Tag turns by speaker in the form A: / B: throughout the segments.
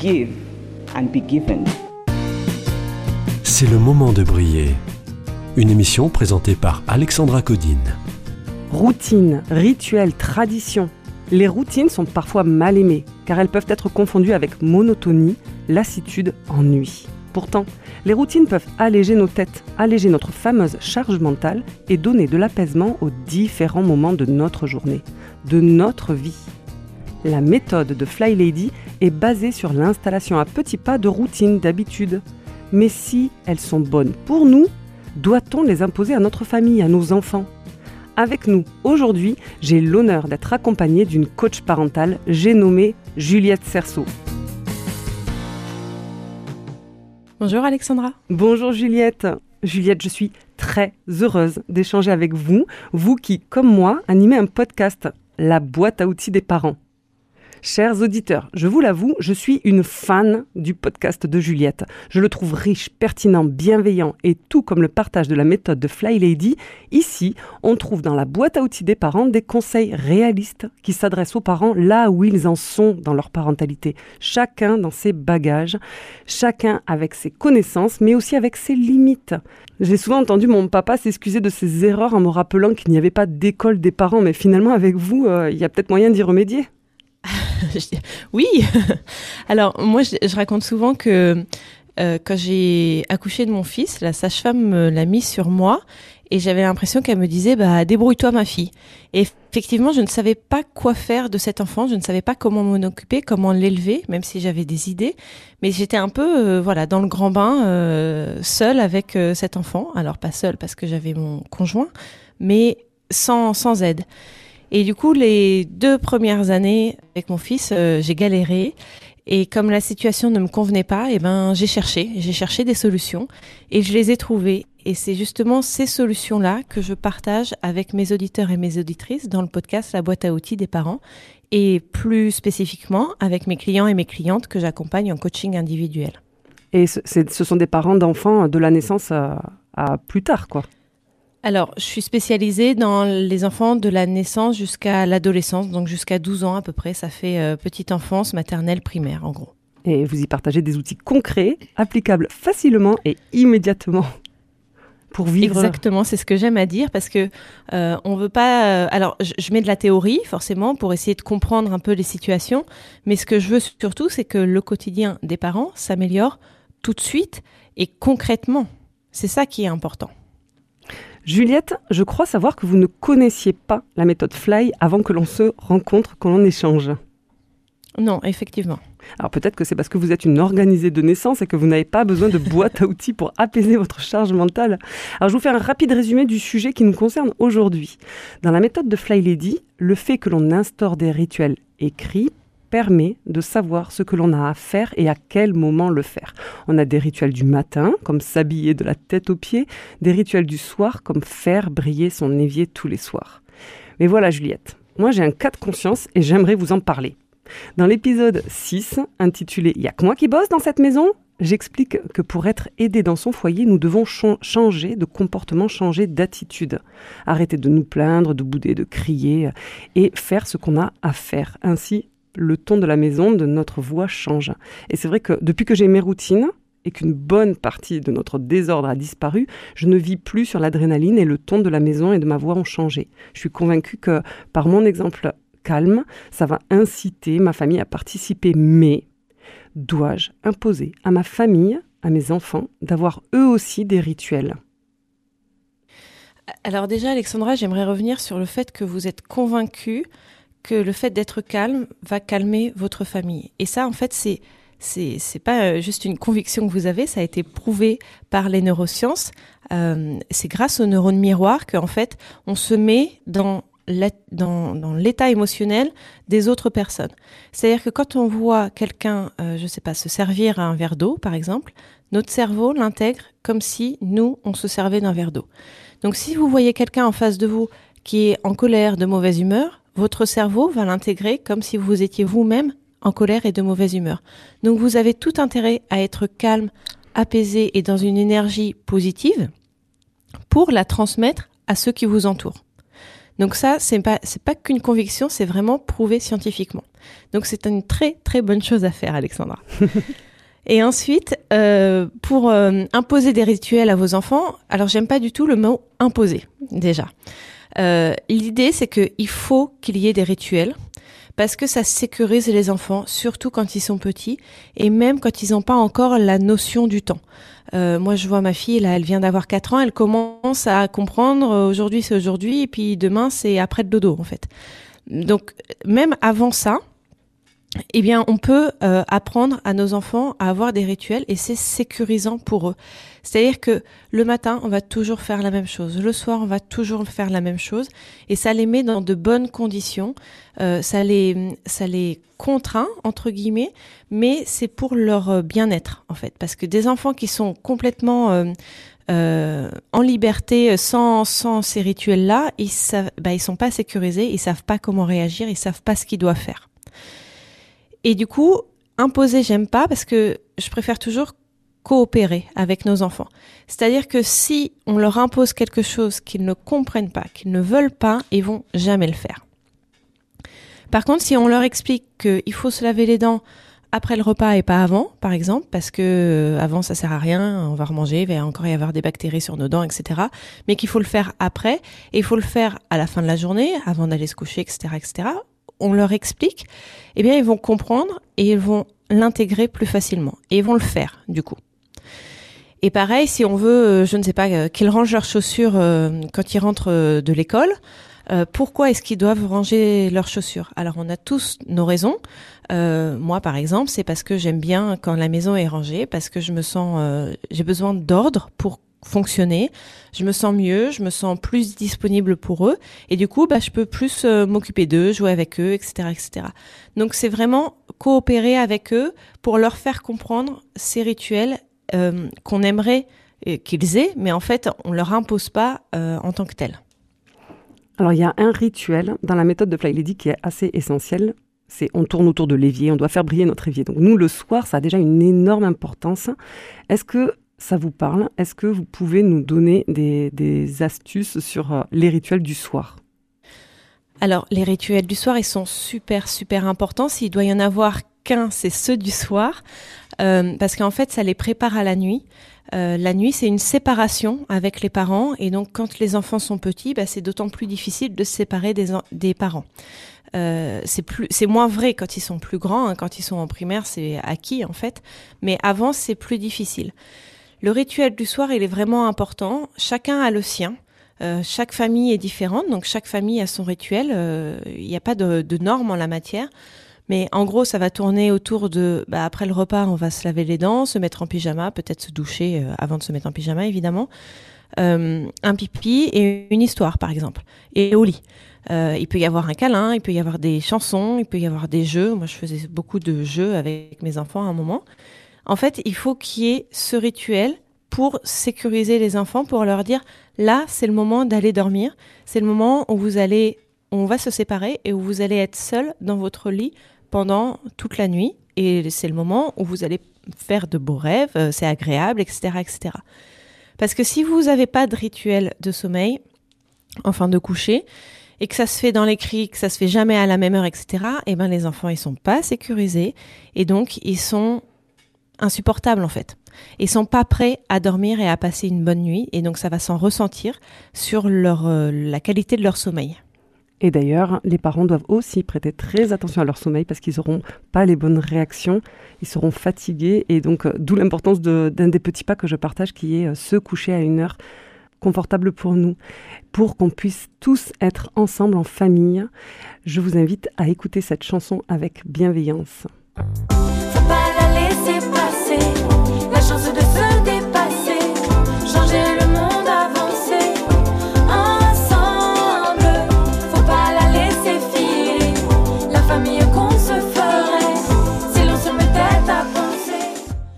A: Give and be given.
B: C'est le moment de briller. Une émission présentée par Alexandra Codine.
C: Routine, rituel, tradition. Les routines sont parfois mal aimées, car elles peuvent être confondues avec monotonie, lassitude, ennui. Pourtant, les routines peuvent alléger nos têtes, alléger notre fameuse charge mentale et donner de l'apaisement aux différents moments de notre journée, de notre vie. La méthode de Fly Lady est basée sur l'installation à petits pas de routines d'habitude. Mais si elles sont bonnes pour nous, doit-on les imposer à notre famille, à nos enfants? Avec nous, aujourd'hui, j'ai l'honneur d'être accompagnée d'une coach parentale, j'ai nommé Juliette Cerceau.
D: Bonjour Alexandra.
C: Bonjour Juliette. Juliette, je suis très heureuse d'échanger avec vous, vous qui, comme moi, animez un podcast, La boîte à outils des parents. Chers auditeurs, je vous l'avoue, je suis une fan du podcast de Juliette. Je le trouve riche, pertinent, bienveillant et tout comme le partage de la méthode de Fly Lady, ici, on trouve dans la boîte à outils des parents des conseils réalistes qui s'adressent aux parents là où ils en sont dans leur parentalité, chacun dans ses bagages, chacun avec ses connaissances, mais aussi avec ses limites. J'ai souvent entendu mon papa s'excuser de ses erreurs en me rappelant qu'il n'y avait pas d'école des parents, mais finalement avec vous, euh, il y a peut-être moyen d'y remédier.
D: oui. Alors moi, je, raconte souvent que euh, quand j'ai accouché de mon fils, la sage-femme me l'a mis sur moi et j'avais l'impression qu'elle me disait bah débrouille-toi ma fille. Et effectivement, je ne savais pas quoi faire de cet enfant, je ne savais pas comment m'en occuper, comment l'élever, même si j'avais des idées, mais j'étais un peu euh, voilà dans le grand bain, euh, seule avec euh, cet enfant. Alors pas seule parce que j'avais mon conjoint, mais sans sans aide. Et du coup, les deux premières années avec mon fils, euh, j'ai galéré. Et comme la situation ne me convenait pas, eh ben, j'ai cherché, j'ai cherché des solutions et je les ai trouvées. Et c'est justement ces solutions-là que je partage avec mes auditeurs et mes auditrices dans le podcast La boîte à outils des parents et plus spécifiquement avec mes clients et mes clientes que j'accompagne en coaching individuel.
C: Et ce, sont des parents d'enfants de la naissance à, à plus tard, quoi.
D: Alors, je suis spécialisée dans les enfants de la naissance jusqu'à l'adolescence, donc jusqu'à 12 ans à peu près. Ça fait euh, petite enfance, maternelle, primaire en gros.
C: Et vous y partagez des outils concrets, applicables facilement et immédiatement pour vivre.
D: Exactement, c'est ce que j'aime à dire parce que euh, on veut pas. euh, alors, je, je mets de la théorie forcément pour essayer de comprendre un peu les situations, mais ce que je veux surtout, c'est que le quotidien des parents s'améliore tout de suite et concrètement. C'est ça qui est important.
C: Juliette, je crois savoir que vous ne connaissiez pas la méthode Fly avant que l'on se rencontre, que l'on échange.
D: Non, effectivement.
C: Alors peut-être que c'est parce que vous êtes une organisée de naissance et que vous n'avez pas besoin de boîte à outils pour apaiser votre charge mentale. Alors je vous fais un rapide résumé du sujet qui nous concerne aujourd'hui. Dans la méthode de Fly Lady, le fait que l'on instaure des rituels écrits permet de savoir ce que l'on a à faire et à quel moment le faire. On a des rituels du matin, comme s'habiller de la tête aux pieds, des rituels du soir, comme faire briller son évier tous les soirs. Mais voilà Juliette, moi j'ai un cas de conscience et j'aimerais vous en parler. Dans l'épisode 6, intitulé Y a que moi qui bosse dans cette maison J'explique que pour être aidé dans son foyer, nous devons chan- changer de comportement, changer d'attitude. Arrêter de nous plaindre, de bouder, de crier et faire ce qu'on a à faire. Ainsi, le ton de la maison, de notre voix change. Et c'est vrai que depuis que j'ai mes routines et qu'une bonne partie de notre désordre a disparu, je ne vis plus sur l'adrénaline et le ton de la maison et de ma voix ont changé. Je suis convaincue que par mon exemple calme, ça va inciter ma famille à participer, mais dois-je imposer à ma famille, à mes enfants, d'avoir eux aussi des rituels?
D: Alors déjà, Alexandra, j'aimerais revenir sur le fait que vous êtes convaincue que le fait d'être calme va calmer votre famille. Et ça, en fait, c'est c'est pas euh, juste une conviction que vous avez, ça a été prouvé par les neurosciences. Euh, c'est grâce aux neurones miroirs qu'en fait, on se met dans l'ét- dans, dans l'état émotionnel des autres personnes. C'est-à-dire que quand on voit quelqu'un, euh, je sais pas, se servir un verre d'eau, par exemple, notre cerveau l'intègre comme si nous, on se servait d'un verre d'eau. Donc si vous voyez quelqu'un en face de vous qui est en colère, de mauvaise humeur, votre cerveau va l'intégrer comme si vous étiez vous-même en colère et de mauvaise humeur. Donc vous avez tout intérêt à être calme, apaisé et dans une énergie positive pour la transmettre à ceux qui vous entourent. Donc ça, c'est pas c'est pas qu'une conviction, c'est vraiment prouvé scientifiquement. Donc c'est une très très bonne chose à faire, Alexandra. Et ensuite, euh, pour euh, imposer des rituels à vos enfants, alors j'aime pas du tout le mot imposer déjà. Euh, L'idée, c'est qu'il faut qu'il y ait des rituels parce que ça sécurise les enfants, surtout quand ils sont petits et même quand ils n'ont pas encore la notion du temps. Euh, moi, je vois ma fille, là, elle vient d'avoir 4 ans, elle commence à comprendre euh, aujourd'hui c'est aujourd'hui et puis demain c'est après le dodo en fait. Donc même avant ça, eh bien, on peut euh, apprendre à nos enfants à avoir des rituels et c'est sécurisant pour eux. C'est-à-dire que le matin, on va toujours faire la même chose. Le soir, on va toujours faire la même chose. Et ça les met dans de bonnes conditions. Euh, ça les, ça les contraint, entre guillemets, mais c'est pour leur euh, bien-être, en fait. Parce que des enfants qui sont complètement euh, euh, en liberté, sans, sans ces rituels-là, ils savent, bah, ils sont pas sécurisés, ils savent pas comment réagir, ils savent pas ce qu'ils doivent faire. Et du coup, imposer, j'aime pas parce que je préfère toujours coopérer avec nos enfants. C'est-à-dire que si on leur impose quelque chose qu'ils ne comprennent pas, qu'ils ne veulent pas, ils vont jamais le faire. Par contre, si on leur explique qu'il faut se laver les dents après le repas et pas avant, par exemple, parce que euh, avant ça sert à rien, on va remanger, il va encore y avoir des bactéries sur nos dents, etc. Mais qu'il faut le faire après, et il faut le faire à la fin de la journée, avant d'aller se coucher, etc., etc. On leur explique, eh bien ils vont comprendre et ils vont l'intégrer plus facilement et ils vont le faire du coup. Et pareil, si on veut, euh, je ne sais pas, euh, qu'ils rangent leurs chaussures euh, quand ils rentrent de l'école, pourquoi est-ce qu'ils doivent ranger leurs chaussures? Alors on a tous nos raisons. Moi, par exemple, c'est parce que j'aime bien quand la maison est rangée, parce que je me sens, j'ai besoin d'ordre pour fonctionner. Je me sens mieux, je me sens plus disponible pour eux, et du coup, bah, je peux plus euh, m'occuper d'eux, jouer avec eux, etc., etc. Donc, c'est vraiment coopérer avec eux pour leur faire comprendre ces rituels euh, qu'on aimerait euh, qu'ils aient, mais en fait, on leur impose pas en tant que tel.
C: Alors, il y a un rituel dans la méthode de Fly Lady qui est assez essentiel. C'est on tourne autour de l'évier, on doit faire briller notre évier. Donc, nous, le soir, ça a déjà une énorme importance. Est-ce que ça vous parle Est-ce que vous pouvez nous donner des, astuces sur euh, les rituels du soir?
D: Alors, les rituels du soir, ils sont super, super importants. S'il doit y en avoir qu'un, c'est ceux du soir, euh, parce qu'en fait, ça les prépare à la nuit. Euh, la nuit, c'est une séparation avec les parents, et donc quand les enfants sont petits, bah, c'est d'autant plus difficile de se séparer des, en- des parents. C'est moins vrai quand ils sont plus grands, hein. quand ils sont en primaire, c'est acquis en fait, mais avant, c'est plus difficile. Le rituel du soir, il est vraiment important. Chacun a le sien. Euh, chaque famille est différente, donc chaque famille a son rituel. Euh, Il n'y a pas de, de normes en la matière. Mais en gros, ça va tourner autour de, bah, après le repas, on va se laver les dents, se mettre en pyjama, peut-être se doucher euh, avant de se mettre en pyjama, évidemment. Un pipi et une histoire, par exemple. Et au lit. Il peut y avoir un câlin, il peut y avoir des chansons, il peut y avoir des jeux. Moi, je faisais beaucoup de jeux avec mes enfants à un moment. En fait, il faut qu'il y ait ce rituel pour sécuriser les enfants, pour leur dire là, c'est le moment d'aller dormir, c'est le moment où vous allez, on va se séparer et où vous allez être seul dans votre lit pendant toute la nuit. Et c'est le moment où vous allez faire de beaux rêves, euh, c'est agréable, etc., etc. Parce que si vous n'avez pas de rituel de sommeil, enfin de coucher, et que ça se fait dans les cris, que ça se fait jamais à la même heure, etc., eh ben les enfants ils sont pas sécurisés et donc ils sont insupportables en fait. Ils sont pas prêts à dormir et à passer une bonne nuit et donc ça va s'en ressentir sur leur euh, la qualité de leur sommeil.
C: Et d'ailleurs, les parents doivent aussi prêter très attention à leur sommeil parce qu'ils n'auront pas les bonnes réactions, ils seront fatigués et donc euh, d'où l'importance d'un des petits pas que je partage qui est euh, se coucher à une heure confortable pour nous, pour qu'on puisse tous être ensemble en famille. Je vous invite à écouter cette chanson avec bienveillance.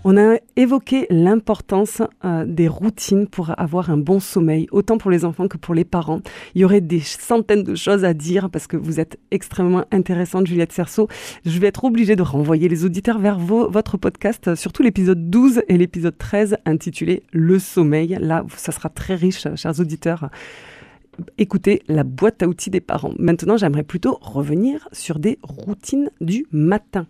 C: On a évoqué l'importance euh, des routines pour avoir un bon sommeil, autant pour les enfants que pour les parents. Il y aurait des centaines de choses à dire parce que vous êtes extrêmement intéressante, Juliette Cerceau. Je vais être obligée de renvoyer les auditeurs vers votre podcast, euh, surtout l'épisode 12 et l'épisode 13 intitulé Le sommeil. Là, ça sera très riche, euh, chers auditeurs. Écoutez la boîte à outils des parents. Maintenant, j'aimerais plutôt revenir sur des routines du matin.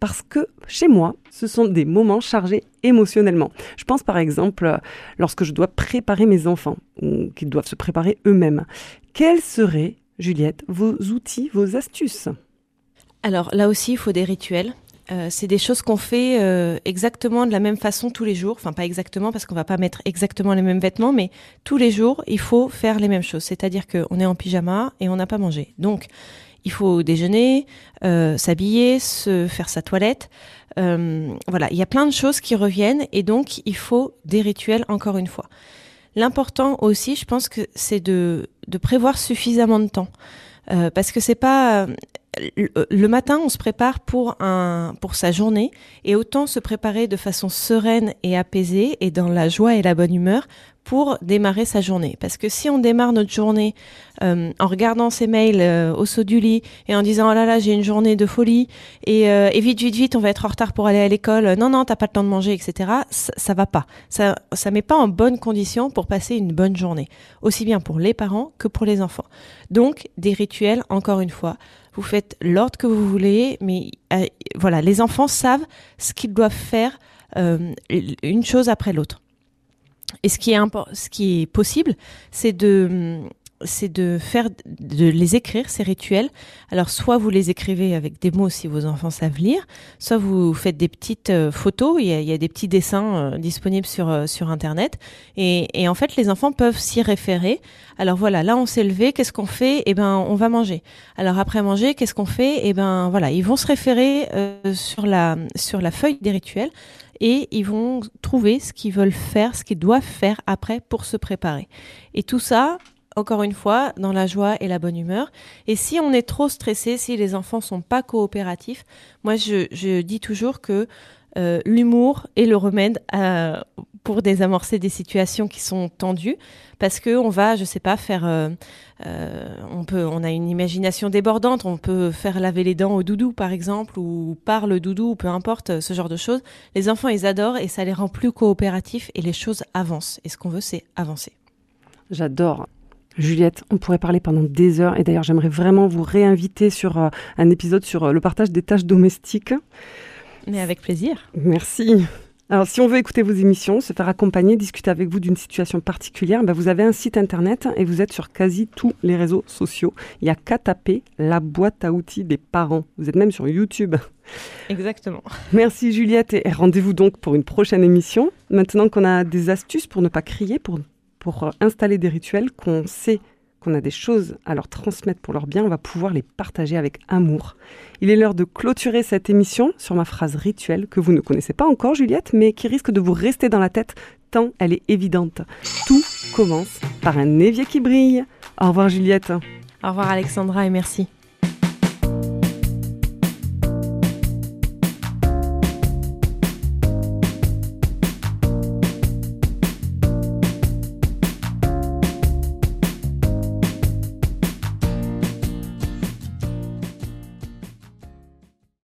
C: Parce que chez moi, ce sont des moments chargés émotionnellement. Je pense par exemple euh, lorsque je dois préparer mes enfants ou qu'ils doivent se préparer eux-mêmes. Quels seraient, Juliette, vos outils, vos astuces?
D: Alors là aussi, il faut des rituels. Euh, c'est des choses qu'on fait euh, exactement de la même façon tous les jours. Enfin, pas exactement parce qu'on va pas mettre exactement les mêmes vêtements, mais tous les jours, il faut faire les mêmes choses. C'est-à-dire qu'on est en pyjama et on n'a pas mangé. Donc, il faut déjeuner, euh, s'habiller, se faire sa toilette. Euh, voilà, il y a plein de choses qui reviennent et donc il faut des rituels encore une fois. L'important aussi, je pense que c'est de, prévoir suffisamment de temps. Euh, parce que c'est pas le, matin, on se prépare pour sa journée et autant se préparer de façon sereine et apaisée et dans la joie et la bonne humeur pour démarrer sa journée. Parce que si on démarre notre journée euh, en regardant ses mails euh, au saut du lit et en disant oh là là j'ai une journée de folie et, euh, et vite vite vite on va être en retard pour aller à l'école non non t'as pas le temps de manger etc ça, va pas. Ça ça met pas en bonne condition pour passer une bonne journée aussi bien pour les parents que pour les enfants. Donc des rituels encore une fois vous faites l'ordre que vous voulez mais euh, voilà les enfants savent ce qu'ils doivent faire euh, une chose après l'autre et ce qui est ce qui est possible, c'est de c'est de faire de les écrire ces rituels. Alors soit vous les écrivez avec des mots si vos enfants savent lire, soit vous faites des petites euh, photos. Il y, a, il y a des petits dessins euh, disponibles sur euh, sur internet et, et en fait les enfants peuvent s'y référer. Alors voilà, là on s'est levé, qu'est-ce qu'on fait? Eh ben on va manger. Alors après manger, qu'est-ce qu'on fait? Eh ben voilà, ils vont se référer sur la sur la feuille des rituels et ils vont trouver ce qu'ils veulent faire, ce qu'ils doivent faire après pour se préparer. Et tout ça, encore une fois, dans la joie et la bonne humeur. Et si on est trop stressé, si les enfants sont pas coopératifs, moi je, dis toujours que euh, l'humour est le remède à- pour désamorcer des situations qui sont tendues, parce que on va, je sais pas, faire, euh, euh, on peut, on a une imagination débordante, on peut faire laver les dents au doudou par exemple, ou par le doudou, ou peu importe, ce genre de choses. Les enfants, ils adorent et ça les rend plus coopératifs et les choses avancent. Et ce qu'on veut, c'est avancer.
C: J'adore. Juliette, on pourrait parler pendant des heures et d'ailleurs j'aimerais vraiment vous réinviter sur euh, un épisode sur euh, le partage des tâches domestiques.
D: Mais avec plaisir.
C: Merci. Alors, si on veut écouter vos émissions, se faire accompagner, discuter avec vous d'une situation particulière, ben, vous avez un site internet et vous êtes sur quasi tous les réseaux sociaux. Il n'y a qu'à taper la boîte à outils des parents. Vous êtes même sur YouTube.
D: Exactement.
C: Merci Juliette et rendez-vous donc pour une prochaine émission. Maintenant qu'on a des astuces pour ne pas crier, pour, pour euh, installer des rituels, qu'on sait qu'on a des choses à leur transmettre pour leur bien, on va pouvoir les partager avec amour. Il est l'heure de clôturer cette émission sur ma phrase rituelle que vous ne connaissez pas encore Juliette, mais qui risque de vous rester dans la tête tant elle est évidente. Tout commence par un évier qui brille. Au revoir Juliette.
D: Au revoir Alexandra et merci.